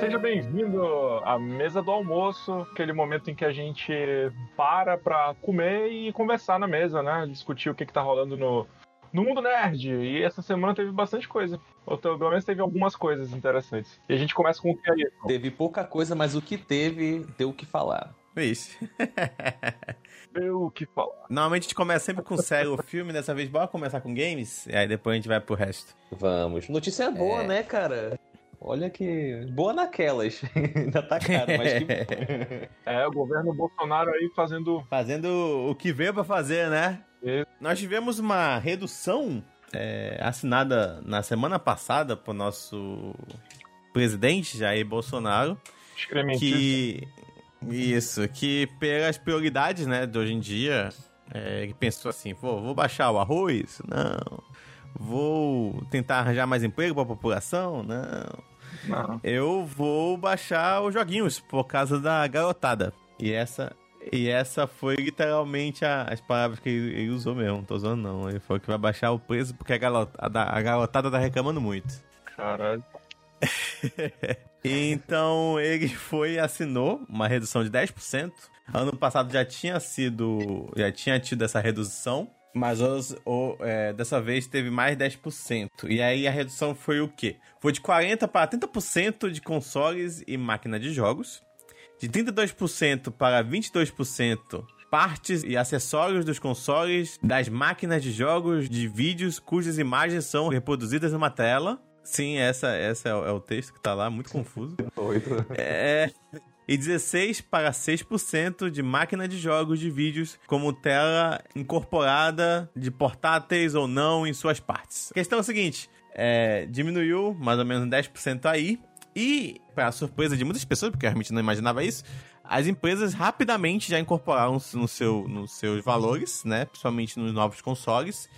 Seja bem-vindo à mesa do almoço, aquele momento em que a gente para pra comer e conversar na mesa, né? Discutir o que, que tá rolando no, no mundo nerd. E essa semana teve bastante coisa. Ou pelo menos teve algumas coisas interessantes. E a gente começa com o que aí? Teve pouca coisa, mas o que teve, deu o que falar. Isso. Deu o que falar. Normalmente a gente começa sempre com série ou filme, dessa vez bora começar com games, e aí depois a gente vai pro resto. Vamos. Notícia boa, É. né, cara? Olha que. Boa naquelas. Ainda tá caro, mas que. É, o governo Bolsonaro aí fazendo. Fazendo o que veio pra fazer, né? Nós tivemos uma redução é, assinada na semana passada por nosso presidente Jair Bolsonaro, que isso, que pelas prioridades, né, de hoje em dia, é, ele pensou assim, pô, vou baixar o arroz? Não. Vou tentar arranjar mais emprego para a população? Não. Não. Eu vou baixar os joguinhos por causa da garotada. E essa e essa foi literalmente a- as palavras que ele, ele usou mesmo, não tô usando não. Ele falou que vai baixar o preço porque a garotada, a garotada tá reclamando muito. Caralho. Então ele foi e assinou uma redução de 10%. Ano passado já tinha sido. Já tinha tido essa redução. Mas os- o- é, dessa vez teve mais 10%. E aí a redução foi o quê? Foi de 40% para 30% de consoles e máquina de jogos. De 32% para 22% partes e acessórios dos consoles, das máquinas de jogos, de vídeos cujas imagens são reproduzidas numa tela. Sim, essa, essa é, o, é o texto que tá lá, muito confuso. É. E 16 para 6% de máquina de jogos de vídeos como tela incorporada de portáteis ou não em suas partes. A questão é a seguinte: é, diminuiu mais ou menos 10% aí. E, para surpresa de muitas pessoas, porque realmente não imaginava isso, as empresas rapidamente já incorporaram no seu, nos seus valores, né? Principalmente nos novos consoles.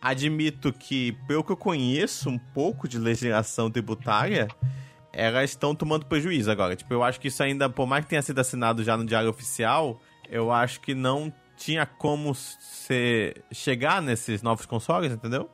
Admito que, pelo que eu conheço um pouco de legislação tributária, elas estão tomando prejuízo agora. Tipo, eu acho que isso ainda, por mais que tenha sido assinado já no Diário Oficial, eu acho que não tinha como ser, chegar nesses novos consoles, entendeu?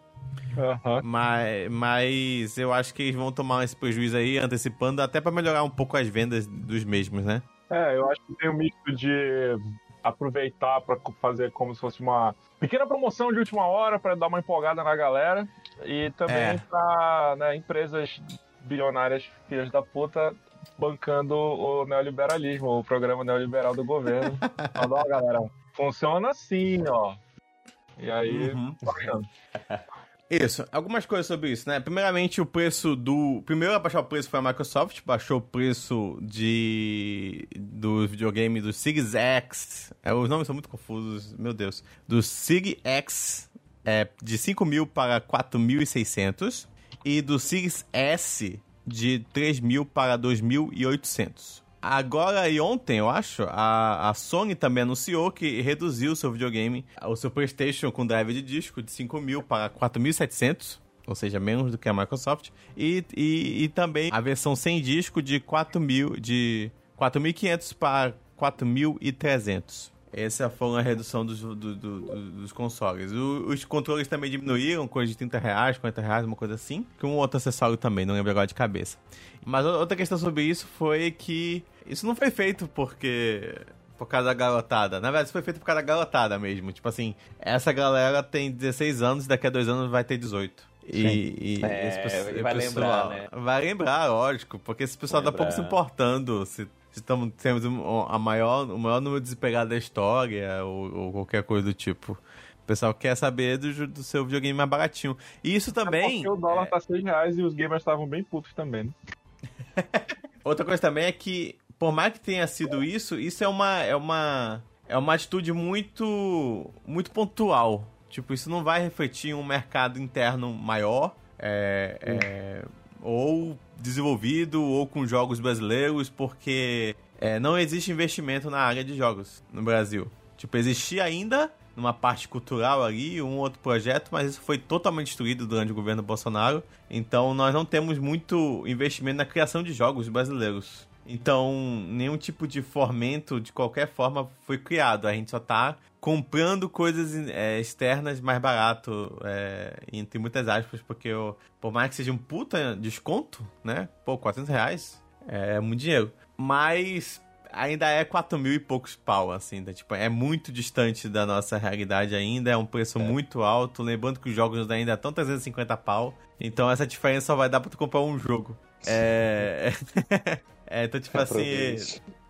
Aham. Mas, mas eu acho que eles vão tomar esse prejuízo aí, antecipando, até pra melhorar um pouco as vendas dos mesmos, né? É, eu acho que tem um misto de aproveitar pra fazer como se fosse uma pequena promoção de última hora pra dar uma empolgada na galera e também É. pra né, empresas bilionárias filhas da puta bancando o neoliberalismo, o programa neoliberal do governo. Falando, ó, galera, funciona assim, ó. E aí, Uhum. Isso, algumas coisas sobre isso, né? Primeiramente, o preço do. Primeiro a baixar o preço foi a Microsoft, baixou o preço de. do videogame do Series X. É, os nomes são muito confusos, meu Deus. Do Series X é, de 5 mil para 4.600 e do Series S de 3 mil para 2.800. Agora e ontem, eu acho, a, a Sony também anunciou que reduziu o seu videogame, o seu PlayStation com drive de disco de 5 mil para 4.700, ou seja, menos do que a Microsoft, e, e, e também a versão sem disco de 4 mil, de 4.500 para 4.300. Essa foi a redução dos, do- do- do- dos consoles. O- os controles também diminuíram, coisa de 30 reais, 40 reais, uma coisa assim. Que um outro acessório também, não lembro agora de cabeça. Mas outra questão sobre isso foi que isso não foi feito porque. Por causa da garotada. Na verdade, isso foi feito por causa da garotada mesmo. Tipo assim, essa galera tem 16 anos e daqui a dois anos vai ter 18. E, e É, esse vai o lembrar, né? Vai lembrar, lógico, porque esse pessoal tá Lembrar. pouco se importando se, se tamo, temos a maior, o maior número de desempregados da história ou, ou qualquer coisa do tipo. O pessoal quer saber do, do seu videogame mais baratinho. E isso também. Porque o dólar tá 6 reais e os gamers estavam bem putos também, né? Outra coisa também é que, por mais que tenha sido isso, isso é uma é uma é uma atitude muito muito pontual. Tipo, isso não vai refletir um mercado interno maior, é, é, ou desenvolvido, ou com jogos brasileiros, porque é, não existe investimento na área de jogos no Brasil. Tipo, existia ainda numa parte cultural ali, um outro projeto, mas isso foi totalmente destruído durante o governo Bolsonaro. Então nós não temos muito investimento na criação de jogos brasileiros. Então, nenhum tipo de fomento de qualquer forma foi criado. A gente só tá comprando coisas é, externas mais barato, é, entre muitas aspas, porque eu, por mais que seja um puta desconto, né? Pô, 400 reais É muito dinheiro. Mas ainda é 4 mil e poucos pau, assim, né? tipo, é muito distante da nossa realidade ainda, é um preço é. muito alto, lembrando que os jogos ainda estão 350 pau, então essa diferença só vai dar pra tu comprar um jogo. É... é... então, tipo assim...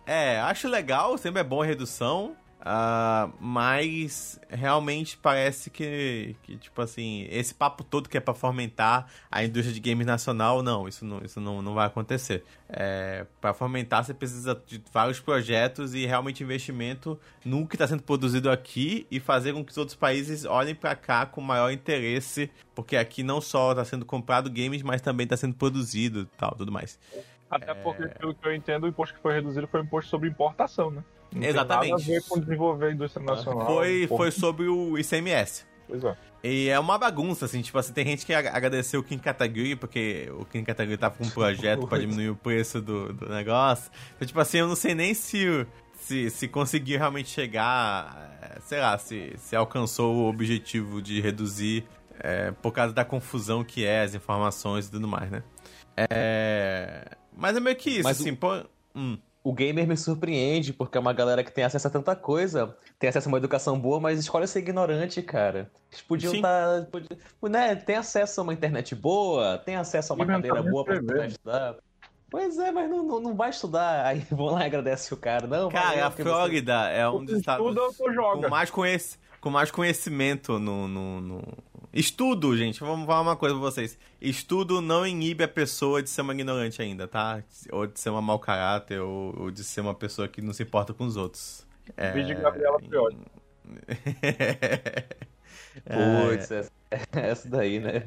É, acho legal, sempre é bom a redução, Uh, mas realmente parece que, que, tipo assim, esse papo todo que é para fomentar a indústria de games nacional, não, isso não, isso não, não vai acontecer. É, para fomentar, você precisa de vários projetos e realmente investimento no que está sendo produzido aqui e fazer com que os outros países olhem para cá com maior interesse, porque aqui não só está sendo comprado games, mas também está sendo produzido e tal, tudo mais. Até porque, pelo que eu entendo, o imposto que foi reduzido foi o imposto sobre importação, né? Não Exatamente. Tem nada a ver com desenvolver a indústria nacional. Foi, foi sobre o ICMS. Pois é. E é uma bagunça, assim, tipo assim, tem gente que agradeceu o King Category, porque o King Category tava com um projeto para diminuir o preço do, do negócio. Então, tipo assim, eu não sei nem se, se, se conseguiu realmente chegar, eh, sei lá, se, se alcançou o objetivo de reduzir é, por causa da confusão que é, as informações e tudo mais, né? É... Mas é meio que isso, Mas assim, o... pô... Hum o gamer me surpreende, porque é uma galera que tem acesso a tanta coisa, tem acesso a uma educação boa, mas escolhe ser ignorante, cara. Eles podiam estar. Tá, podiam, né, tem acesso a uma internet boa, tem acesso a uma cadeira boa pra estudar. Pois é, mas não, não, não, vai estudar. Aí vão lá e agradece o cara. Não, cara, a Flórida você... é um dos estados com mais, conhec... com mais conhecimento no, no, no, Estudo, gente, vamos falar uma coisa pra vocês. Estudo não inibe a pessoa de ser uma ignorante ainda, tá? Ou de ser uma mau caráter, ou, ou de ser uma pessoa que não se importa com os outros. É... Vídeo Gabriela Pior. Putz, essa, essa daí, né?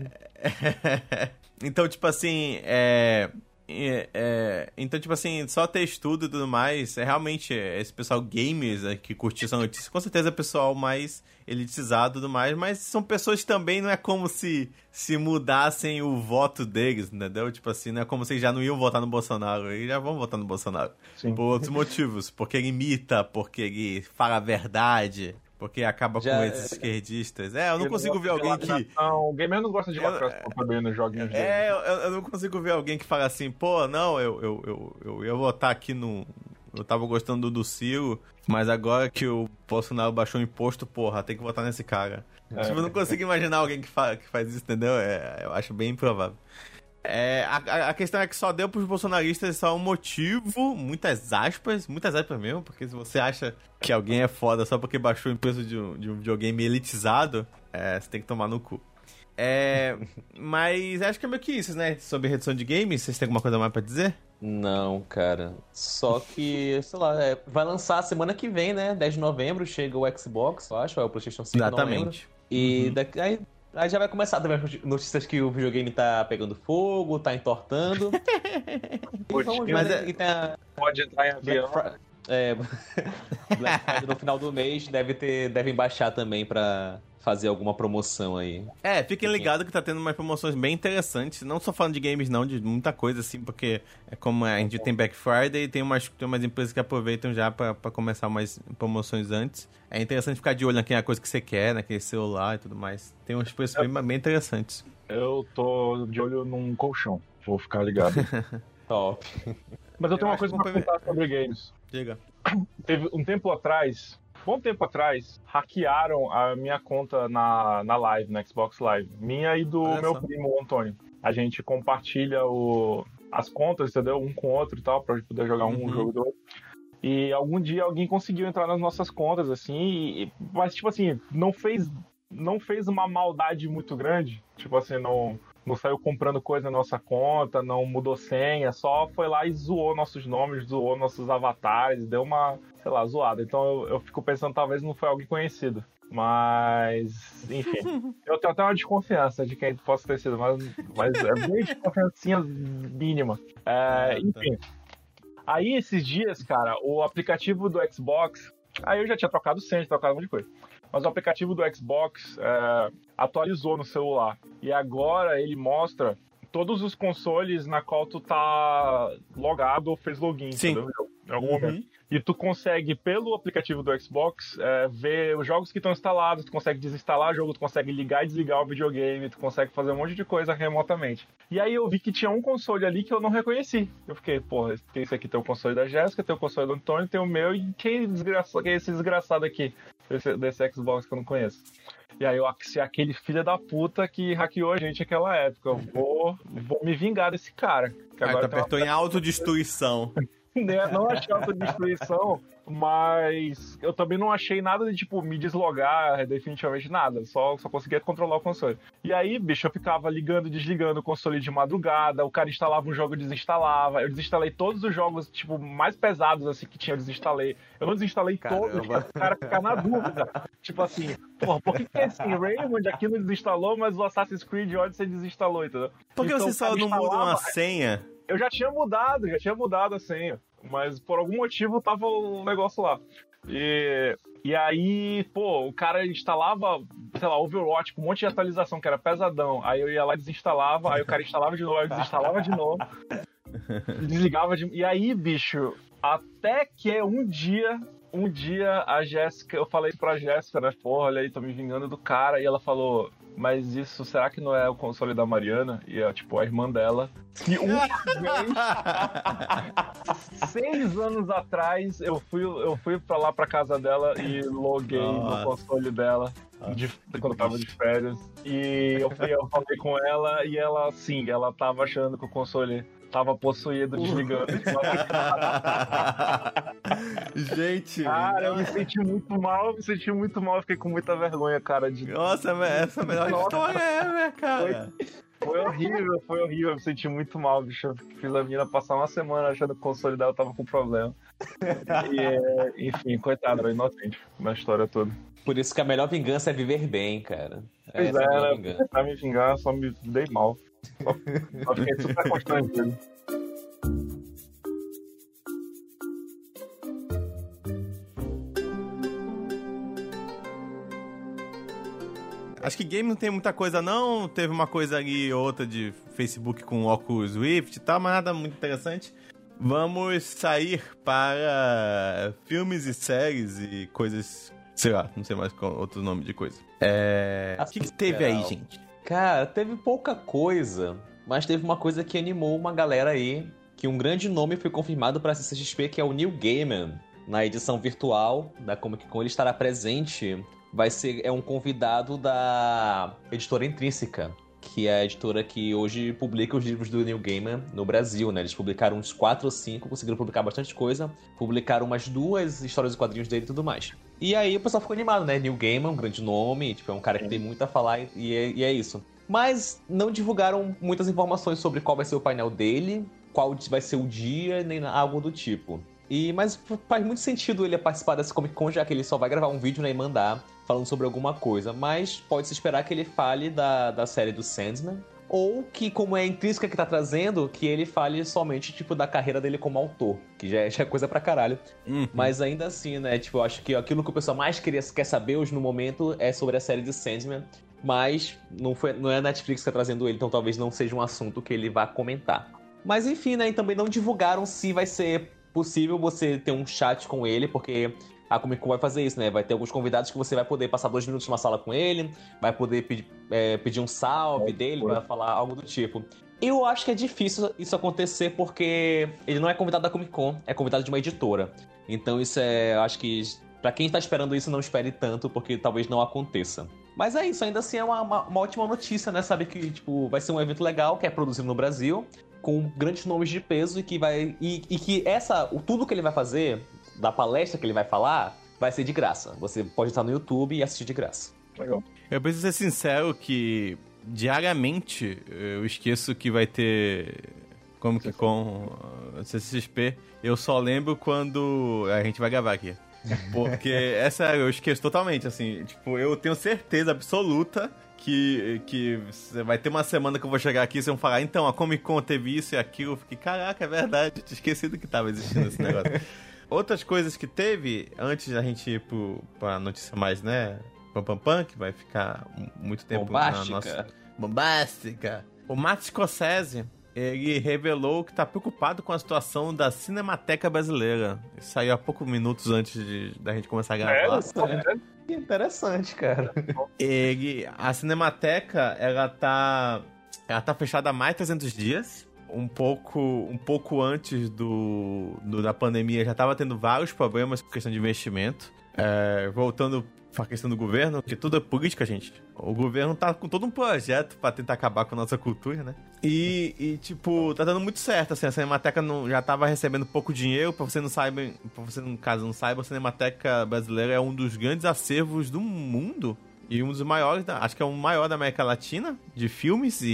então, tipo assim, é... É, é, então, tipo assim, só ter estudo e tudo mais, é realmente esse pessoal gamers é, que curtiu essa notícia, com certeza é o pessoal mais elitizado e tudo mais, mas são pessoas que também não é como se, se mudassem o voto deles, entendeu? Tipo assim, não é como se já não iam votar no Bolsonaro, e já vão votar no Bolsonaro. Sim. Por outros motivos, porque ele imita, porque ele fala a verdade, porque acaba Já, com esses esquerdistas. É, eu não consigo ver alguém que. Não, o gamer não gosta de lacração também nos joguinhos É, eu, eu, não consigo ver alguém que fala assim, pô, não, eu, eu, eu, eu ia votar aqui no. Eu tava gostando do Ciro, mas agora que o Bolsonaro baixou o imposto, porra, tem que votar nesse cara. É. Tipo, eu não consigo imaginar alguém que, fa que faz isso, entendeu? É, eu acho bem improvável. É, a, a, questão é que só deu pros bolsonaristas só um motivo, muitas aspas, muitas aspas mesmo, porque se você acha que alguém é foda só porque baixou o preço de um, de um videogame elitizado, é, você tem que tomar no cu. É, mas acho que é meio que isso, né? Sobre redução de games, vocês têm alguma coisa mais pra dizer? Não, cara. Só que, sei lá, é, vai lançar semana que vem, né? 10 de novembro chega o Xbox, eu acho, é o PlayStation 5. Exatamente. E uhum. daqui, aí Aí já vai começar também notícias que o videogame tá pegando fogo, tá entortando. ver, né? é... a... Pode entrar em avião. Black, é... Black Friday no final do mês deve ter, devem baixar também pra fazer alguma promoção aí. É, fiquem ligados que tá tendo umas promoções bem interessantes, não só falando de games não, de muita coisa assim, porque é como a gente tem Black Friday, tem umas, tem umas empresas que aproveitam já para começar umas promoções antes. É interessante ficar de olho naquela coisa que você quer, naquele celular e tudo mais. Tem uns preços bem, bem interessantes. Eu tô de olho num colchão, vou ficar ligado. Top. Mas eu tenho eu uma coisa pra contar sobre games. Diga. Teve um tempo atrás, bom tempo atrás, hackearam a minha conta na, na live, na Xbox Live. Minha e do Olha meu só. primo, o Antônio. A gente compartilha o, as contas, entendeu? Um com o outro e tal, pra poder jogar um uhum. jogo do outro. E algum dia alguém conseguiu entrar nas nossas contas, assim, e, mas, tipo assim, não fez, não fez uma maldade muito grande. Tipo assim, não, não saiu comprando coisa na nossa conta, não mudou senha, só foi lá e zoou nossos nomes, zoou nossos avatares, deu uma, sei lá, zoada. Então eu, eu fico pensando, talvez não foi alguém conhecido. Mas, enfim, eu tenho até uma desconfiança de quem possa ter sido, mas, mas é bem desconfiança mínima. É, enfim. Aí esses dias, cara, o aplicativo do Xbox. Aí eu já tinha trocado senha, trocado um monte de coisa mas o aplicativo do Xbox é, atualizou no celular. E agora ele mostra todos os consoles na qual tu tá logado ou fez login. Sim. em momento. E tu consegue, pelo aplicativo do Xbox, é, ver os jogos que estão instalados, tu consegue desinstalar o jogo, tu consegue ligar e desligar o videogame, tu consegue fazer um monte de coisa remotamente. E aí eu vi que tinha um console ali que eu não reconheci. Eu fiquei, porra, tem esse aqui, tem o console da Jéssica, tem o console do Antônio, tem o meu, e quem, desgraça, quem é esse desgraçado aqui desse, desse Xbox que eu não conheço? E aí eu se aquele filho da puta que hackeou a gente naquela época. Eu vou, vou me vingar desse cara. Que agora ah, tu apertou uma... em autodestruição. Né, não achei autodestruição, mas eu também não achei nada de, tipo, me deslogar, definitivamente nada. Só, só conseguia controlar o console. E aí, bicho, eu ficava ligando e desligando o console de madrugada, o cara instalava um jogo e desinstalava. Eu desinstalei todos os jogos, tipo, mais pesados, assim, que tinha, eu desinstalei. Eu não desinstalei Caramba. todos, para o cara ficar na dúvida. tipo assim, porra, por que, que esse Raymond aqui não desinstalou, mas o Assassin's Creed Odyssey desinstalou, entendeu? Por que então, você só não muda uma senha? Eu já tinha mudado, já tinha mudado a senha. Mas por algum motivo tava o negócio lá. E, e aí, pô, o cara instalava, sei lá, Overwatch com um monte de atualização que era pesadão. Aí eu ia lá e desinstalava, aí o cara instalava de novo, aí eu desinstalava de novo. Desligava de. E aí, bicho, até que um dia um dia a Jéssica, eu falei pra Jéssica, né? Porra, olha aí, tô me vingando do cara. E ela falou: Mas isso, será que não é o console da Mariana? E é tipo a irmã dela. E um seis anos atrás, eu fui, eu fui pra lá pra casa dela e loguei Nossa. no console dela. De, quando eu tava de férias. E eu, fui, eu falei com ela e ela, sim, ela tava achando que o console tava possuído, desligando. Gente. Cara, eu me senti muito mal, eu me senti muito mal, fiquei com muita vergonha, cara. De... Nossa, essa é a melhor Nossa, história é, né, cara? Foi, foi, horrível, foi horrível, eu me senti muito mal, bicho. Eu fiz a menina passar uma semana achando que o console dela tava com problema. E, é, enfim, coitado, era inocente na história toda. Por isso que a melhor vingança é viver bem, cara. Pois Essa é, é né? Pra me vingar, só me dei mal. Só fiquei super constrangido. Acho que game não tem muita coisa, não. Teve uma coisa ali outra de Facebook com Oculus Rift e tal, mas nada muito interessante. Vamos sair para filmes e séries e coisas. Sei lá, não sei mais qual outro nome de coisa. É. O que, que teve aí, gente? Cara, teve pouca coisa, mas teve uma coisa que animou uma galera aí. Que um grande nome foi confirmado para a CCXP, que é o Neil Gaiman. Na edição virtual da Comic Con, ele estará presente vai ser é um convidado da editora Intrínseca, que é a editora que hoje publica os livros do Neil Gaiman no Brasil, né? Eles publicaram uns quatro ou cinco, conseguiram publicar bastante coisa, publicaram umas duas histórias e quadrinhos dele e tudo mais. E aí o pessoal ficou animado, né? Neil Gaiman, um grande nome, tipo, é um cara que tem muito a falar e é, e é isso. Mas não divulgaram muitas informações sobre qual vai ser o painel dele, qual vai ser o dia, nem algo do tipo. E, mas faz muito sentido ele participar dessa Comic Con, já que ele só vai gravar um vídeo né, e mandar falando sobre alguma coisa. Mas pode-se esperar que ele fale da, da série do Sandman. Ou que, como é a intrínseca que tá trazendo, que ele fale somente, tipo, da carreira dele como autor. Que já é, já é coisa pra caralho. Uhum. Mas ainda assim, né? Tipo, eu acho que aquilo que o pessoal mais queria, quer saber hoje no momento é sobre a série de Sandman. Mas não, foi, não é a Netflix que tá trazendo ele, então talvez não seja um assunto que ele vá comentar. Mas enfim, né? E também não divulgaram se vai ser possível você ter um chat com ele, porque a Comic Con vai fazer isso, né? Vai ter alguns convidados que você vai poder passar dois minutos numa sala com ele, vai poder pedir, é, pedir um salve é, dele, vai falar algo do tipo. Eu acho que é difícil isso acontecer porque ele não é convidado da Comic Con, é convidado de uma editora. Então isso é, acho que para quem tá esperando isso, não espere tanto, porque talvez não aconteça. Mas é isso, ainda assim é uma, uma, uma ótima notícia, né? Saber que, tipo, vai ser um evento legal, que é produzido no Brasil com grandes nomes de peso e que vai. E, e que essa. Tudo que ele vai fazer, da palestra que ele vai falar, vai ser de graça. Você pode estar no YouTube e assistir de graça. Legal. Eu preciso ser sincero que diariamente eu esqueço que vai ter como que com CCXP. Eu só lembro quando a gente vai gravar aqui. Porque, é sério, eu esqueço totalmente, assim. Tipo, eu tenho certeza absoluta que, que vai ter uma semana que eu vou chegar aqui e vocês vão falar, então, a Comic Con teve isso e aquilo. Eu fiquei, caraca, é verdade, tinha esquecido que tava existindo esse negócio. Outras coisas que teve, antes da gente ir pro, pra notícia mais, né, pam pam pam, que vai ficar muito tempo Bombástica. na nossa... Bombástica. O Matt Scorsese ele revelou que está preocupado com a situação da Cinemateca Brasileira. Isso saiu há poucos minutos antes de, da gente começar a gravar. É, é. Interessante, cara. Ele, a Cinemateca, ela tá, ela tá fechada há mais de 300 dias. Um pouco, um pouco antes do, do da pandemia já estava tendo vários problemas com questão de investimento. É, voltando a questão do governo, que tudo é política, gente. O governo tá com todo um projeto para tentar acabar com a nossa cultura, né? E, e, tipo, tá dando muito certo, assim, a Cinemateca não, já tava recebendo pouco dinheiro, pra você não saiba, pra você, no caso, não saiba, a Cinemateca Brasileira é um dos grandes acervos do mundo. E um dos maiores, acho que é o maior da América Latina, de filmes, e,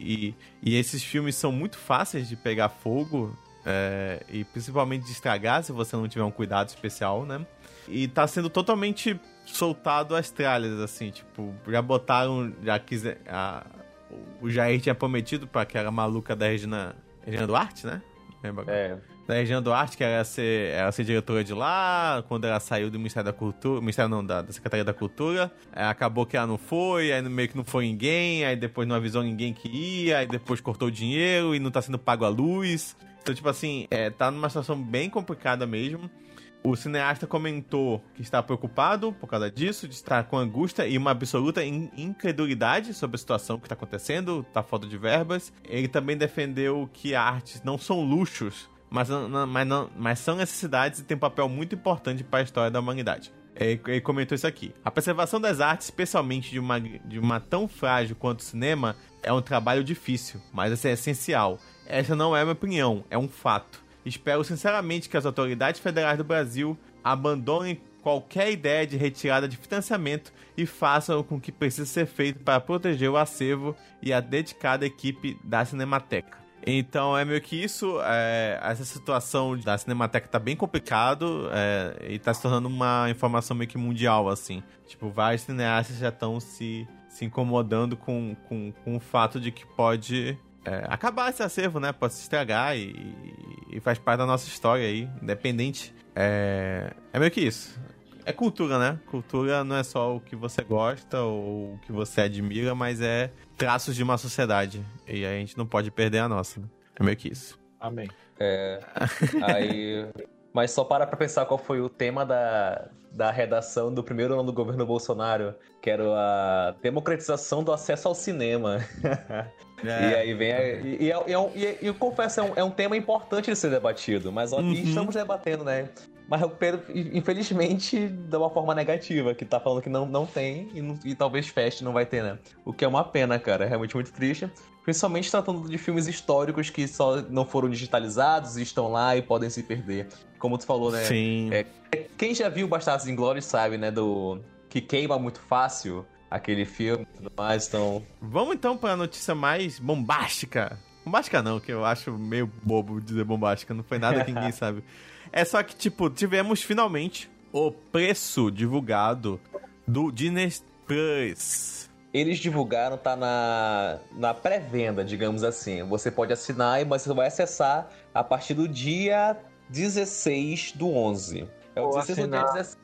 e, e esses filmes são muito fáceis de pegar fogo, é, e principalmente de estragar se você não tiver um cuidado especial, né? E tá sendo totalmente soltado as tralhas, assim, tipo, já botaram, já quiser. A, o Jair tinha prometido pra aquela maluca da Regina, Regina Duarte, né? Lembra? É. Da Regina Duarte, que era ser, era ser diretora de lá, quando ela saiu do Ministério da Cultura, Ministério não, da, da Secretaria da Cultura, é, acabou que ela não foi, aí meio que não foi ninguém, aí depois não avisou ninguém que ia, aí depois cortou o dinheiro e não tá sendo pago a luz. Então, tipo assim, é, tá numa situação bem complicada mesmo. O cineasta comentou que está preocupado por causa disso, de estar com angústia e uma absoluta incredulidade sobre a situação que está acontecendo, está falta de verbas. Ele também defendeu que artes não são luxos, mas, não, mas, não, mas são necessidades e têm um papel muito importante para a história da humanidade. Ele, comentou isso aqui. A preservação das artes, especialmente de uma, de uma tão frágil quanto o cinema, é um trabalho difícil, mas é essencial. Essa não é minha opinião, é um fato. Espero sinceramente que as autoridades federais do Brasil abandonem qualquer ideia de retirada de financiamento e façam com que precisa ser feito para proteger o acervo e a dedicada equipe da Cinemateca. Então é meio que isso, é, essa situação da Cinemateca tá bem complicado é, e tá se tornando uma informação meio que mundial, assim. Tipo, vários cineastas já estão se, se incomodando com, com, com o fato de que pode é, acabar esse acervo, né? Pode se estragar e, e, faz parte da nossa história aí, independente. É, é meio que isso. É cultura, né? Cultura não é só o que você gosta ou o que você admira, mas é traços de uma sociedade. E a gente não pode perder a nossa. Né? É meio que isso. Amém. É. Aí. Mas só para pra pensar qual foi o tema da, da redação do primeiro ano do governo Bolsonaro, que era a democratização do acesso ao cinema. É. E aí vem. A, e, e, e, e, eu confesso, é um, é um tema importante de ser debatido, mas uhum. estamos debatendo, né? Mas o Pedro, infelizmente, de uma forma negativa, que tá falando que não, não tem e, não, e talvez feche, não vai ter, né? O que é uma pena, cara. É realmente muito triste. Principalmente tratando de filmes históricos que só não foram digitalizados e estão lá e podem se perder. Como tu falou, né? Sim. É, quem já viu Bastardos Inglórios sabe, né? Do que queima muito fácil aquele filme e tudo mais, então... Vamos então para a notícia mais bombástica. Bombástica não, que eu acho meio bobo dizer bombástica, não foi nada que ninguém sabe. É só que, tipo, tivemos finalmente o preço divulgado do Disney Plus. Eles divulgaram, tá na, na pré-venda, digamos assim. Você pode assinar, mas você vai acessar a partir do dia 16 do 11. É o 16 do dia 17.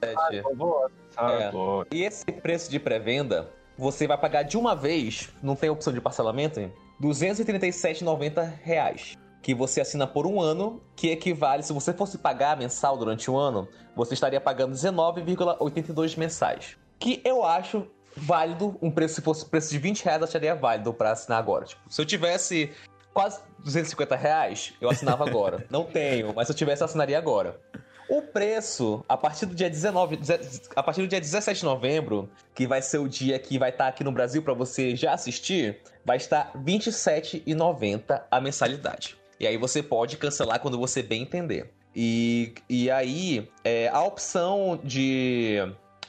Ah, vou, é. E esse preço de pré-venda, você vai pagar de uma vez, não tem opção de parcelamento, 237,90 reais. Que você assina por um ano, que equivale, se você fosse pagar mensal durante um ano, você estaria pagando 19,82 mensais. Que eu acho válido, um preço, se fosse preço de 20 reais, eu acharia válido para assinar agora. Tipo, se eu tivesse quase 250 reais, eu assinava agora. Não tenho, mas se eu tivesse, eu assinaria agora. O preço, a partir do dia 19, a partir do dia 17 de novembro, que vai ser o dia que vai estar aqui no Brasil para você já assistir, vai estar R$ 27,90 a mensalidade. E aí você pode cancelar quando você bem entender. E, e aí, é, a opção de.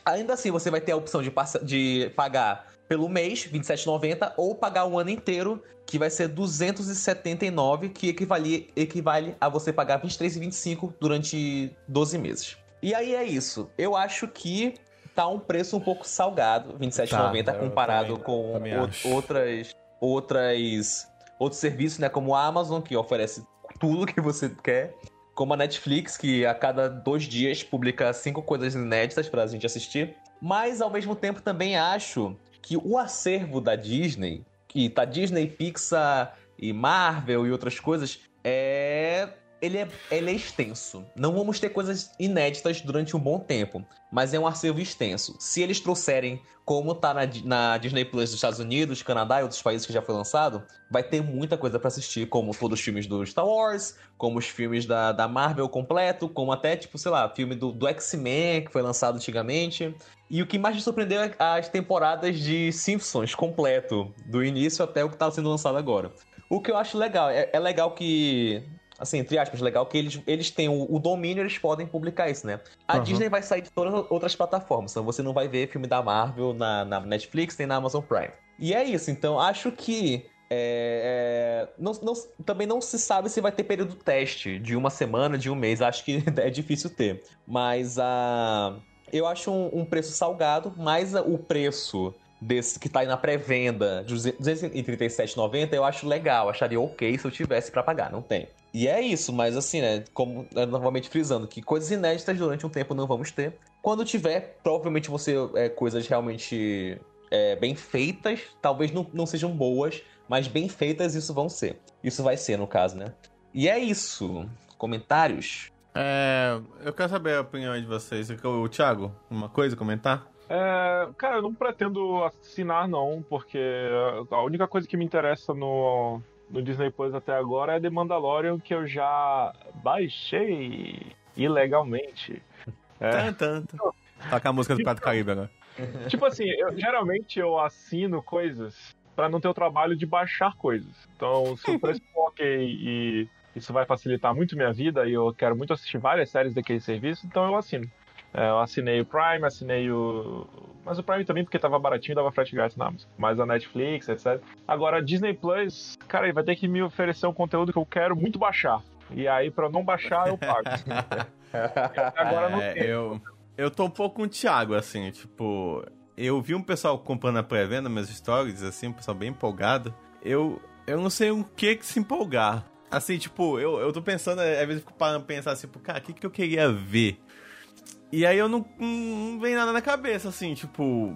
Ainda assim, você vai ter a opção de, de pagar pelo mês, R$ 27,90, ou pagar um ano inteiro, que vai ser 279, que equivale, equivale a você pagar 23,25 durante 12 meses. E aí é isso. Eu acho que tá um preço um pouco salgado, 27,90 tá, comparado também, com outras outras outros serviços, né, como a Amazon que oferece tudo que você quer, como a Netflix que a cada dois dias publica cinco coisas inéditas para a gente assistir. Mas ao mesmo tempo também acho que o acervo da Disney, que tá Disney, Pixar, e Marvel e outras coisas, é ele é, ele é extenso. Não vamos ter coisas inéditas durante um bom tempo, mas é um acervo extenso. Se eles trouxerem como tá na, na Disney Plus dos Estados Unidos, Canadá e outros países que já foi lançado, vai ter muita coisa para assistir, como todos os filmes do Star Wars, como os filmes da, da Marvel completo, como até, tipo, sei lá, filme do, do X-Men, que foi lançado antigamente. E o que mais me surpreendeu é as temporadas de Simpsons completo, do início até o que tá sendo lançado agora. O que eu acho legal, é, é legal que assim, entre aspas, legal que eles, eles têm o, o domínio, eles podem publicar isso, né? A uhum. Disney vai sair de todas as outras plataformas, então você não vai ver filme da Marvel na, na Netflix nem na Amazon Prime. E é isso, então acho que é, é, não, não, também não se sabe se vai ter período teste de uma semana, de um mês. Acho que é difícil ter. Mas a. Eu acho um, um preço salgado, mas o preço desse que tá aí na pré-venda de 237,90 eu acho legal, acharia ok se eu tivesse para pagar, não tem. E é isso, mas assim, né, como é, novamente frisando, que coisas inéditas durante um tempo não vamos ter. Quando tiver, provavelmente você é, coisas realmente é, bem feitas, talvez não, não sejam boas, mas bem feitas isso vão ser. Isso vai ser, no caso, né? E é isso. Comentários? É, eu quero saber a opinião de vocês. O Thiago, uma coisa comentar? É, cara, eu não pretendo assinar, não, porque a única coisa que me interessa no, no Disney Plus até agora é The Mandalorian, que eu já baixei ilegalmente. É. Tanto. Toca a música do Prato Caribe agora. Tipo assim, eu, geralmente eu assino coisas para não ter o trabalho de baixar coisas. Então, se o preço for ok e isso vai facilitar muito minha vida e eu quero muito assistir várias séries daquele serviço, então eu assino. É, eu assinei o Prime, assinei o. Mas o Prime também porque tava baratinho e dava frete grátis na Amazon. Mas a Netflix, etc. Agora, a Disney Plus, cara, vai ter que me oferecer um conteúdo que eu quero muito baixar. E aí, pra não baixar, eu pago. Agora não é, tem. Eu, eu tô um pouco com o Thiago, assim, tipo. Eu vi um pessoal comprando a pré-venda, meus stories, assim, um pessoal bem empolgado. Eu, eu não sei o que que se empolgar. Assim, tipo, eu, eu tô pensando, às vezes eu fico parando pensar assim, tipo, cara, o que que eu queria ver? E aí eu não, não vem nada na cabeça, assim, tipo.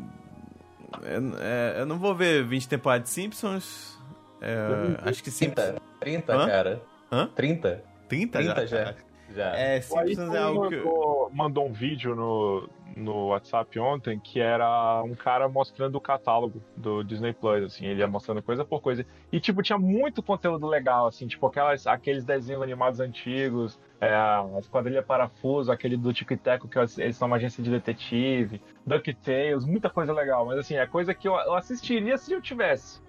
Eu, é, eu não vou ver 20 temporadas de Simpsons. É, acho que Simpsons. 30, 30 Hã? cara. Hã? 30. 30, 30 já? já. Já. É, Simpsons é algo que. Mandou um vídeo no, no WhatsApp ontem que era um cara mostrando o catálogo do Disney Plus, assim, ele ia mostrando coisa por coisa. E, tipo, tinha muito conteúdo legal, assim, tipo, aquelas, aqueles desenhos animados antigos, é, a Esquadrilha Parafuso, aquele do Tico e Teco, que eles são uma agência de detetive, DuckTales, muita coisa legal. Mas, assim, é coisa que eu, eu assistiria se eu tivesse.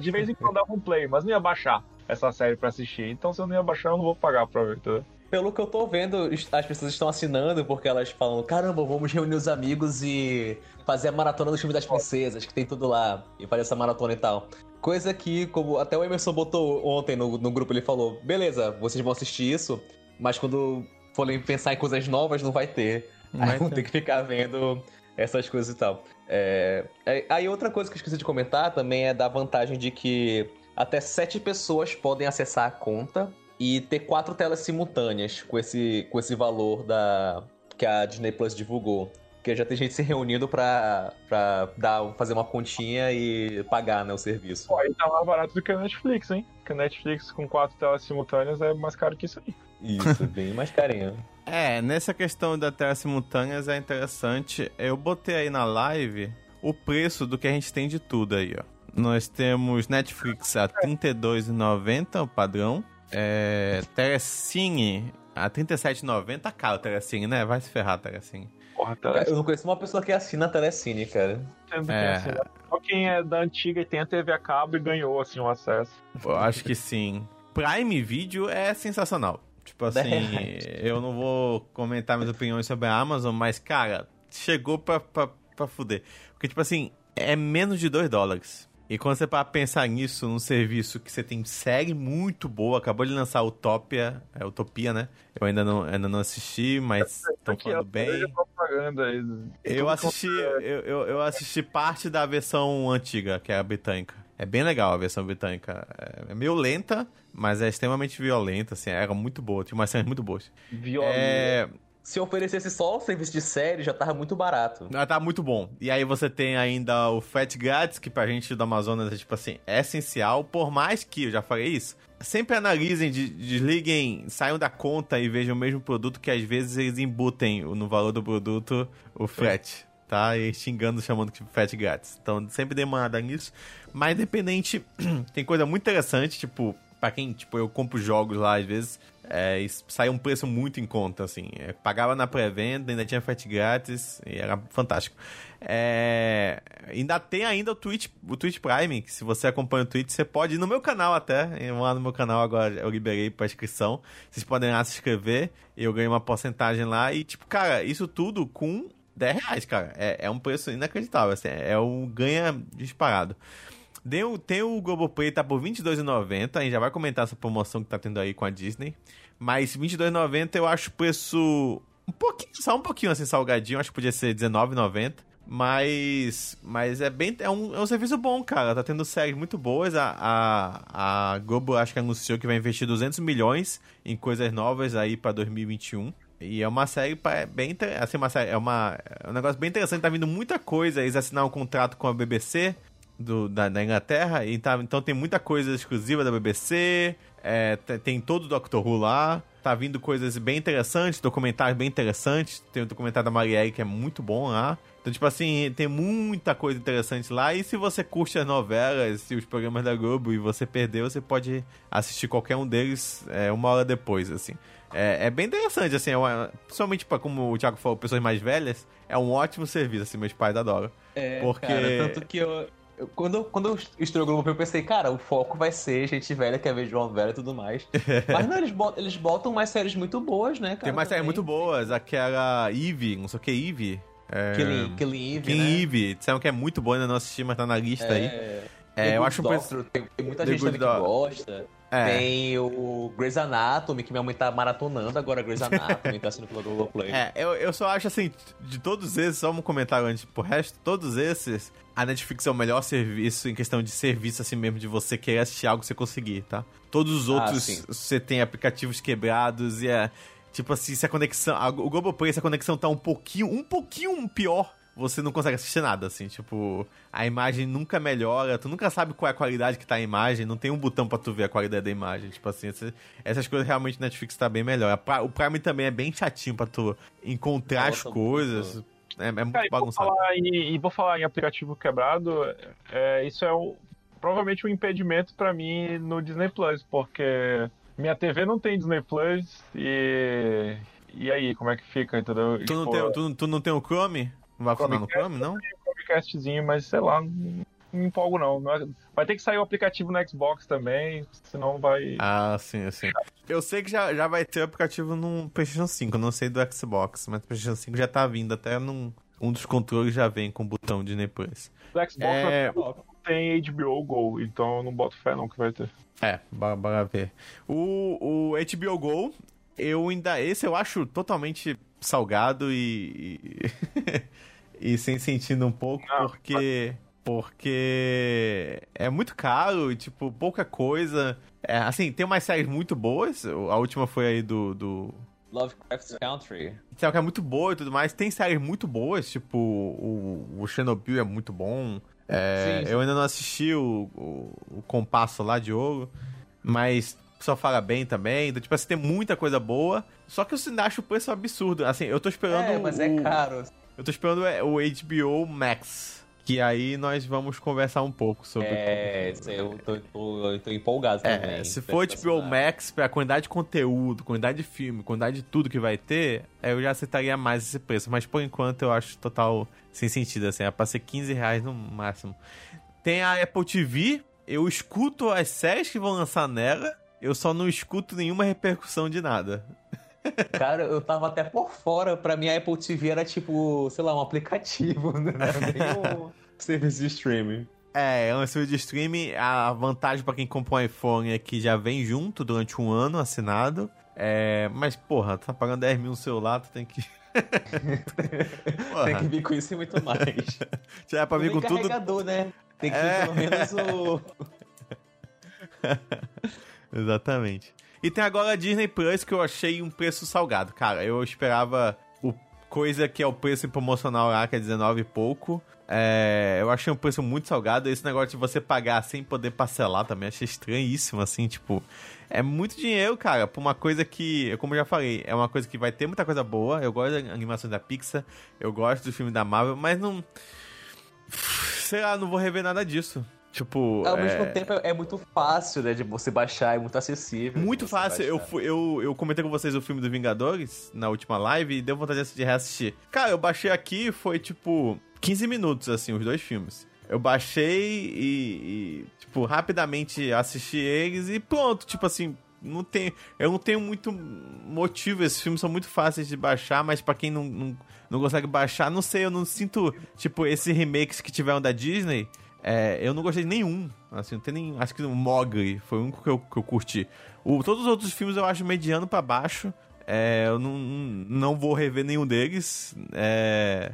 De vez em quando dava um play, mas não ia baixar essa série para assistir. Então, se eu não ia baixar, eu não vou pagar pra ver, entendeu? Pelo que eu tô vendo, as pessoas estão assinando porque elas falam: caramba, vamos reunir os amigos e fazer a maratona do filme das princesas, que tem tudo lá, e fazer essa maratona e tal. Coisa que, como até o Emerson botou ontem no, no grupo, ele falou: beleza, vocês vão assistir isso, mas quando forem pensar em coisas novas, não vai ter. Aí vão ter que ficar vendo essas coisas e tal. É... Aí outra coisa que eu esqueci de comentar também é da vantagem de que até sete pessoas podem acessar a conta e ter quatro telas simultâneas com esse, com esse valor da que a Disney Plus divulgou. Porque já tem gente se reunindo pra, pra dar, fazer uma continha e pagar né, o serviço. Pô, aí tá mais barato do que a Netflix, hein? Porque a Netflix com quatro telas simultâneas é mais caro que isso aí. Isso, bem mais carinho. É, nessa questão da tela simultâneas é interessante. Eu botei aí na live o preço do que a gente tem de tudo aí, ó. Nós temos Netflix a R$ 32,90, o padrão. É, Telecine, a 37,90 tá caro Telecine, né? Vai se ferrar, Telecine. Porra, Telecine. Eu não conheço uma pessoa que assina a Telecine, cara. É... Só quem é da antiga e tem a TV a cabo e ganhou, assim, o acesso. Eu acho que sim. Prime Video é sensacional. Tipo assim, eu não vou comentar minhas opiniões sobre a Amazon, mas, cara, chegou pra, pra, pra fuder. Porque, tipo assim, é menos de 2 dólares. E quando você para pensar nisso, num serviço que você tem série muito boa, acabou de lançar Utopia, é Utopia, né? Eu ainda não, ainda não assisti, mas estão falando bem. Eu assisti, eu, eu, eu, assisti parte da versão antiga, que é a britânica. É bem legal a versão britânica. É meio lenta, mas é extremamente violenta, assim, era muito boa, tinha umas cenas muito boas. Violenta. É... se oferecesse só o serviço de série, já tava muito barato. Já tá muito bom. E aí você tem ainda o Fat grátis, que pra gente do Amazonas é tipo assim, é essencial, por mais que, eu já falei isso, sempre analisem, desliguem, saiam da conta e vejam o mesmo produto, que às vezes eles embutem no valor do produto o frete. Tá? E xingando, chamando de frete grátis. Então sempre dê uma olhada nisso. Mas independente, tem coisa muito interessante, tipo, pra quem, tipo, eu compro jogos lá às vezes, é, saiu um preço muito em conta, assim. É, pagava na pré-venda, ainda tinha frete grátis, e era fantástico. É, ainda tem ainda o Twitch, o Twitch Prime, que se você acompanha o Twitch, você pode ir no meu canal até. Eu lá no meu canal agora eu liberei pra inscrição. Vocês podem lá se inscrever, eu ganhei uma porcentagem lá. E, tipo, cara, isso tudo com 10 reais, cara. É, é um preço inacreditável, assim, é um ganha disparado. Deu, tem o Globoplay, tá por R$22,90. A gente já vai comentar essa promoção que tá tendo aí com a Disney. Mas R$22,90 eu acho o preço um pouquinho, só um pouquinho assim, salgadinho. Acho que podia ser R$19,90. Mas, mas é bem. É um, é um serviço bom, cara. Tá tendo séries muito boas. A, a, a Globo acho que anunciou que vai investir 200 milhões em coisas novas aí pra 2021. E é uma série bem. Assim, uma série, é, uma, é um negócio bem interessante. Tá vindo muita coisa. Eles assinaram um contrato com a BBC do, da, da, Inglaterra, e tá, então tem muita coisa exclusiva da BBC, é, tem todo o Doctor Who lá, tá vindo coisas bem interessantes, documentários bem interessantes, tem o documentário da Marielle que é muito bom lá. Então, tipo assim, tem muita coisa interessante lá. E se você curte as novelas e os programas da Globo e você perdeu, você pode assistir qualquer um deles é, uma hora depois, assim. É, é bem interessante, assim, é uma, principalmente para como o Thiago falou, pessoas mais velhas, é um ótimo serviço, assim, meus pais adoram. É, porque... Cara, tanto que eu, eu, quando, quando eu estreou o Globo, eu pensei, cara, o foco vai ser gente velha que é ver João Velho e tudo mais. Mas não, eles botam, eles botam mais séries muito boas, né, cara? Tem mais séries muito boas. Aquela Eve, não sei o que, Eve. É... Killing, Killing Eve, Killing né? Eve. Disseram que é muito boa, ainda não assisti, mas tá na lista é... aí. É, eu acho Doctor, tem, tem muita The gente que gosta. É. Tem o Grey's Anatomy, que minha mãe tá maratonando agora Grey's Anatomy, tá sendo pelo Globoplay. É, eu, eu só acho assim, de todos esses, só um comentário antes pro resto, todos esses, a Netflix é o melhor serviço em questão de serviço, assim mesmo, de você querer assistir algo você conseguir, tá? Todos os ah, outros, ah, você tem aplicativos quebrados e é. Tipo assim, se a conexão. A, o Globoplay, se a conexão tá um pouquinho, um pouquinho pior você não consegue assistir nada, assim, tipo, a imagem nunca melhora, tu nunca sabe qual é a qualidade que tá a imagem, não tem um botão para tu ver a qualidade da imagem, tipo assim, essas coisas realmente Netflix tá bem melhor. O Prime também é bem chatinho para tu encontrar Nossa, as coisas. É, é muito Cara, bagunçado. E vou, falar em, e vou falar em aplicativo quebrado, é, isso é o, provavelmente um impedimento para mim no Disney Plus, porque minha TV não tem Disney Plus e. E aí, como é que fica, entendeu? Tu, não, tem, tu, tu não tem o Chrome? Não vai funcionar no Chrome, não? Tem um Chromecastzinho, mas sei lá, não me empolgo não. Vai ter que sair o aplicativo no Xbox também, senão vai. Ah, sim, sim. Eu sei que já, já vai ter o aplicativo no PlayStation 5, não sei do Xbox, mas o PlayStation 5 já tá vindo, até num, um dos controles já vem com o botão de Disney+. Do Xbox é... não tem HBO Go, então eu não boto fé não que vai ter. É, bora ver. O, o HBO Go, eu ainda. Esse eu acho totalmente salgado e. e, e sem sentido um pouco, Não, porque. Porque é muito caro e, tipo, pouca coisa. É, assim, tem umas séries muito boas. A última foi aí do. do... Lovecraft Country. Então, que é muito boa e tudo mais. Tem séries muito boas, tipo, o, o Chernobyl é muito bom. É, sim, sim. Eu ainda não assisti o, o, o Compasso lá de Ouro, mas só fala bem também. Então, tipo assim, tem muita coisa boa. Só que eu ainda acho o preço absurdo. Assim, eu tô esperando. É, mas é o... é caro. Eu tô esperando o HBO Max. Que aí nós vamos conversar um pouco sobre. É, eu tô, tô, eu tô empolgado é, também. Se for HBO Max, pra quantidade de conteúdo, quantidade de filme, quantidade de tudo que vai ter, eu já aceitaria mais esse preço. Mas por enquanto eu acho total sem sentido, assim. É pra ser 15 reais no máximo. Tem a Apple TV, eu escuto as séries que vão lançar nela eu só não escuto nenhuma repercussão de nada. Cara, eu tava até por fora. Pra mim, a Apple TV era tipo, sei lá, um aplicativo, né? Nem um serviço de streaming. É, é um serviço de streaming. A vantagem para quem compra um iPhone é que já vem junto durante um ano assinado. É, mas, porra, tu tá pagando 10 mil no celular, tu tem que. tem que vir com isso e muito mais. Já é pra vir com tudo. né? Tem que é. vir pelo menos o. Exatamente. E tem agora a Disney Plus, que eu achei um preço salgado. Cara, eu esperava o coisa que é o preço promocional lá, que é 19 e pouco. É, eu achei um preço muito salgado. Esse negócio de você pagar sem poder parcelar também achei estranhíssimo, assim, tipo. É muito dinheiro, cara, pra uma coisa que, como eu já falei, é uma coisa que vai ter muita coisa boa. Eu gosto da animação da Pixar, eu gosto do filme da Marvel, mas não. Sei lá, não vou rever nada disso. Tipo. Ao é... mesmo tempo é muito fácil, né? De você baixar, é muito acessível. Muito fácil. Eu, eu, eu comentei com vocês o filme do Vingadores na última live e deu vontade de reassistir. Cara, eu baixei aqui foi tipo 15 minutos, assim, os dois filmes. Eu baixei e, e, tipo, rapidamente assisti eles e pronto, tipo assim, não tem, eu não tenho muito motivo, esses filmes são muito fáceis de baixar, mas para quem não, não, não, consegue baixar, não sei, eu não sinto, tipo, esses remakes que tiveram da Disney, é, eu não gostei de nenhum, assim, não tem nem, acho que o Mogli foi o único que eu, que eu curti. O, todos os outros filmes eu acho mediano para baixo, é, eu não, não vou rever nenhum deles, é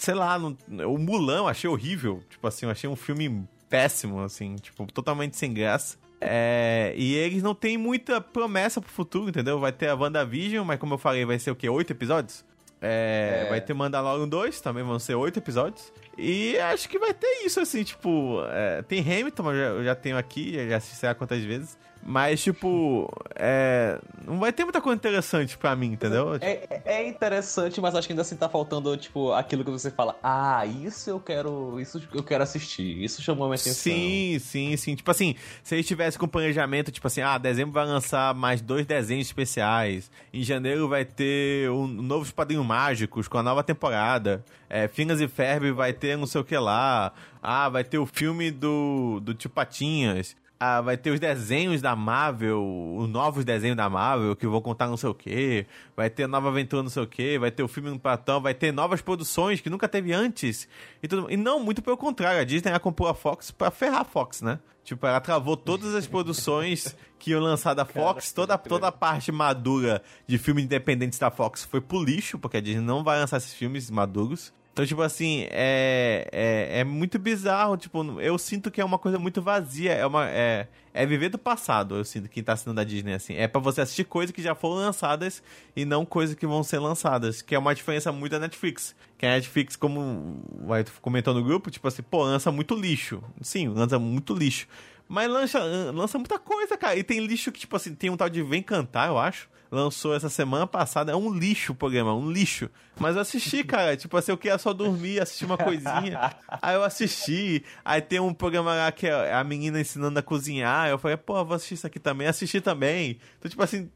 sei lá, no, o Mulan eu achei horrível. Tipo assim, eu achei um filme péssimo, assim, tipo, totalmente sem graça. É, e eles não têm muita promessa pro futuro, entendeu? Vai ter a WandaVision, mas como eu falei, vai ser o quê? Oito episódios? É, é. Vai ter Mandalorian 2, também vão ser oito episódios. E acho que vai ter isso, assim, tipo... É, tem Hamilton, eu já, eu já tenho aqui, já assisti há quantas vezes. Mas, tipo, é... não vai ter muita coisa interessante pra mim, entendeu? É, é, interessante, mas acho que ainda assim tá faltando, tipo, aquilo que você fala, ah, isso eu quero. Isso eu quero assistir. Isso chamou minha atenção. Sim, sim, sim. Tipo assim, se eles tivessem com planejamento, tipo assim, ah, dezembro vai lançar mais dois desenhos especiais. Em janeiro vai ter um novos padrinhos mágicos com a nova temporada. É, Finas e Ferb vai ter não sei o que lá. Ah, vai ter o filme do, do Tio Patinhas ah, vai ter os desenhos da Marvel, os novos desenhos da Marvel, que vão contar não sei o que, vai ter nova aventura não sei o que, vai ter o filme no Platão, vai ter novas produções que nunca teve antes. E, tudo, e não, muito pelo contrário, a Disney comprou a Fox pra ferrar a Fox, né? Tipo, ela travou todas as produções que iam lançar da Fox, toda, toda a parte madura de filmes independentes da Fox foi pro lixo, porque a Disney não vai lançar esses filmes maduros. Então, tipo assim, é, é, é muito bizarro. Tipo, eu sinto que é uma coisa muito vazia. É, uma, é, é viver do passado, eu sinto, quem tá assinando da Disney, assim. É para você assistir coisas que já foram lançadas e não coisas que vão ser lançadas. Que é uma diferença muito da Netflix. Que a Netflix, como o comentou no grupo, tipo assim, pô, lança muito lixo. Sim, lança muito lixo. Mas lança, lança muita coisa, cara. E tem lixo que, tipo assim, tem um tal de Vem Cantar, eu acho lançou essa semana passada. É um lixo o programa, um lixo. Mas eu assisti, cara. Tipo assim, eu queria só dormir, assistir uma coisinha. aí eu assisti. Aí tem um programa lá que é a menina ensinando a cozinhar. Eu falei, pô, vou assistir isso aqui também. Assisti também. Então, tipo assim,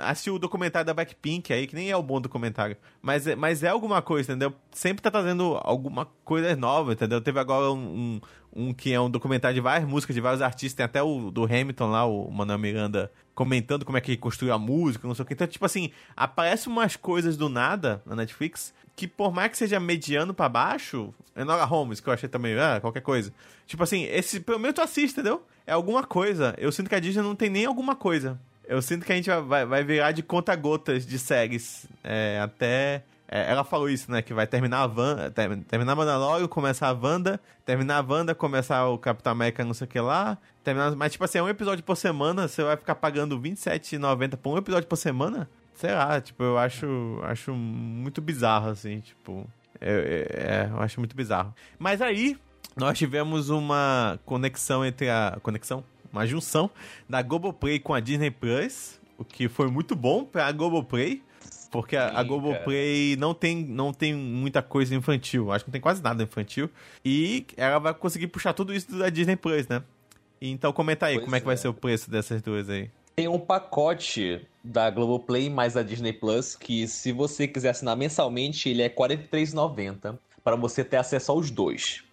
assisti o documentário da Blackpink aí, que nem é o bom documentário. Mas, é, mas é alguma coisa, entendeu? Sempre tá trazendo alguma coisa nova, entendeu? Teve agora um, um, um que é um documentário de várias músicas, de vários artistas. Tem até o do Hamilton lá, o Manuel Miranda, comentando como é que ele construiu a música, não sei o que. Então, tipo assim, aparecem umas coisas do nada na Netflix que por mais que seja mediano para baixo, Enola Holmes, que eu achei também, ah, qualquer coisa. Tipo assim, esse, pelo menos tu assiste, entendeu? É alguma coisa. Eu sinto que a Disney não tem nem alguma coisa. Eu sinto que a gente vai, vai virar de conta-gotas de séries. É, até. É, ela falou isso, né? Que vai terminar a Wanda, ter, terminar Mandalorian, começar a Wanda, terminar a Wanda, começar o Capitão América, não sei o que lá. Terminar, mas, tipo assim, é um episódio por semana, você vai ficar pagando R$27,90 por um episódio por semana? Sei lá, tipo, eu acho, acho muito bizarro, assim, tipo. É, é, eu acho muito bizarro. Mas aí, nós tivemos uma conexão entre a. Conexão? Uma junção da Globoplay com a Disney Plus, o que foi muito bom pra Globoplay. Porque a, a Globoplay não tem, não tem muita coisa infantil. Acho que não tem quase nada infantil. E ela vai conseguir puxar tudo isso da Disney Plus, né? Então comenta aí, pois como é que vai é. ser o preço dessas duas aí. Tem um pacote da Globoplay mais a Disney Plus que se você quiser assinar mensalmente, ele é R$ 43,90 para você ter acesso aos dois.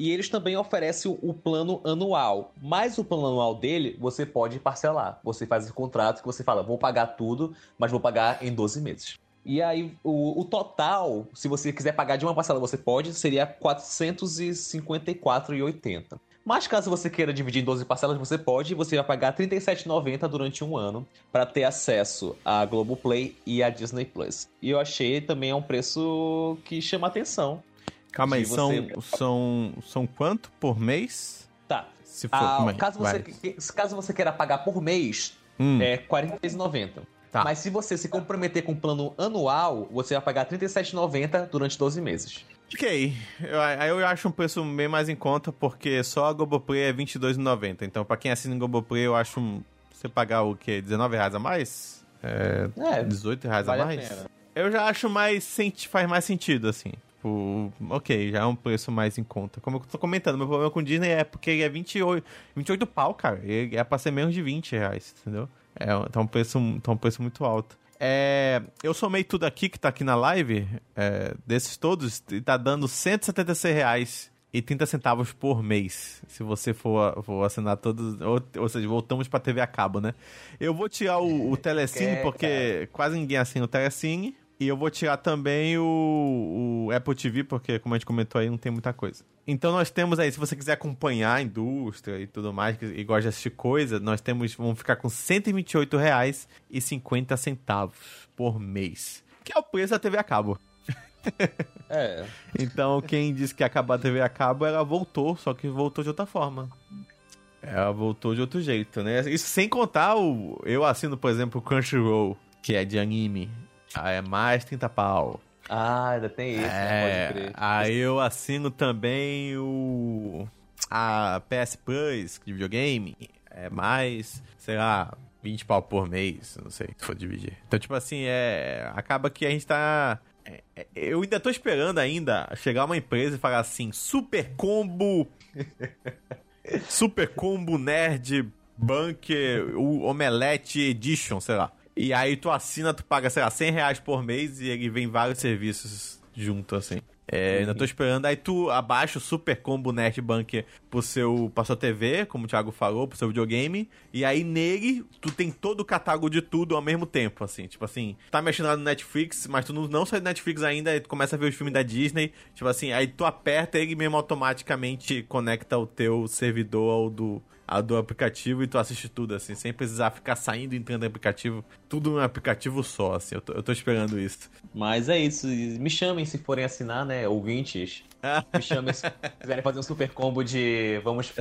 E eles também oferecem o, plano anual. Mas o plano anual dele, você pode parcelar. Você faz o contrato que você fala, vou pagar tudo, mas vou pagar em 12 meses. E aí, o, o total, se você quiser pagar de uma parcela, você pode, seria R$ 454,80. Mas caso você queira dividir em 12 parcelas, você pode, você vai pagar R$ 37,90 durante um ano para ter acesso a Globoplay e a Disney Plus. E eu achei também é um preço que chama atenção. Calma aí, são, você... são, são quanto por mês? Tá. Se for, ah, caso, você, caso você queira pagar por mês, hum. é R$ 43,90. Tá. Mas se você se comprometer com o plano anual, você vai pagar R$ 37,90 durante 12 meses. Ok. Aí eu, eu, acho um preço bem mais em conta, porque só a Globoplay é R$22,90. Então, pra quem assina em Globoplay, eu acho um, você pagar o quê? R$19,00 a mais? É, é R$18,00 vale a mais? A eu já acho mais. faz mais sentido, assim. Tipo, ok, já é um preço mais em conta. Como eu tô comentando, meu problema com o Disney é porque ele é 28, 28 pau, cara. Ele é pra ser menos de 20 reais, entendeu? É, tá um preço, tá um preço muito alto. É, eu somei tudo aqui que tá aqui na live, é, desses todos, e tá dando 176 reais e 30 centavos por mês, se você for, for assinar todos, ou, ou seja, voltamos pra TV a cabo, né? Eu vou tirar o, o Telecine, porque quase ninguém assina o Telecine, e eu vou tirar também o, o, Apple TV, porque, como a gente comentou aí, não tem muita coisa. Então nós temos aí, se você quiser acompanhar a indústria e tudo mais, e gosta de assistir coisa, nós temos, vamos ficar com R$ 128,50 por mês. Que é o preço da TV a cabo. É. então, quem disse que ia acabar a TV a cabo, ela voltou, só que voltou de outra forma. Ela voltou de outro jeito, né? Isso sem contar o. Eu assino, por exemplo, o Crunchyroll, que é de anime. Ah, é mais 30 pau. Ah, ainda tem isso, né? é, pode crer. Aí eu assino também o. A PS Plus de videogame. É mais, sei lá, 20 pau por mês, não sei se for dividir. Então, tipo assim, é. Acaba que a gente tá. É, é, eu ainda tô esperando ainda chegar uma empresa e falar assim, super combo. super combo nerd bunker, o Omelete Edition, sei lá. E aí tu assina, tu paga, sei lá, 100 reais por mês e ele vem vários serviços junto, assim. É, ainda tô esperando. Aí tu abaixa o Super Combo Netbank pro seu, pra sua TV, como o Thiago falou, pro seu videogame. E aí nele, tu tem todo o catálogo de tudo ao mesmo tempo, assim. Tipo assim, tá mexendo lá no Netflix, mas tu não, não sai do Netflix ainda, aí tu começa a ver os filmes da Disney. Tipo assim, aí tu aperta ele mesmo automaticamente conecta o teu servidor ao do, a do aplicativo e tu assiste tudo, assim, sem precisar ficar saindo e entrando no aplicativo, tudo no aplicativo só, assim, eu tô, eu tô esperando isso. Mas é isso, me chamem se forem assinar, né, ouvintes. Me chamem se quiserem fazer um super combo de vamos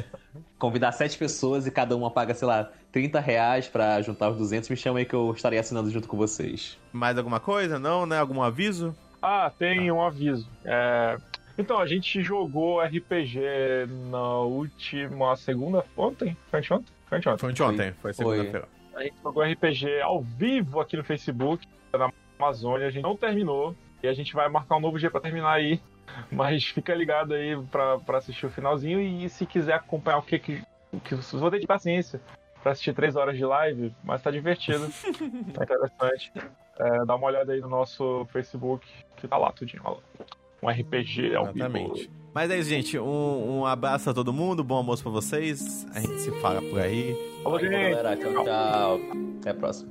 convidar sete pessoas e cada uma paga, sei lá, 30 reais pra juntar os 200, me chamem que eu estarei assinando junto com vocês. Mais alguma coisa? Não, né? Algum aviso? Ah, tem um aviso. É, então, a gente jogou RPG na última segunda. Ontem? Foi ontem? Foi ontem. Foi ontem, foi segunda-feira. A gente jogou RPG ao vivo aqui no Facebook, na Amazônia. A gente não terminou. E a gente vai marcar um novo dia para terminar aí. Mas fica ligado aí pra, pra assistir o finalzinho. E se quiser acompanhar o que que. O que vou ter de paciência pra assistir três horas de live, mas tá divertido. tá interessante. É, dá uma olhada aí no nosso Facebook, que tá lá tudinho. Olha lá um RPG ao Exatamente. vivo. Mas é isso, gente. Um, um abraço a todo mundo, bom almoço pra vocês. A gente se fala por aí. Falou, gente. Galera, tchau, tchau. Até a próxima.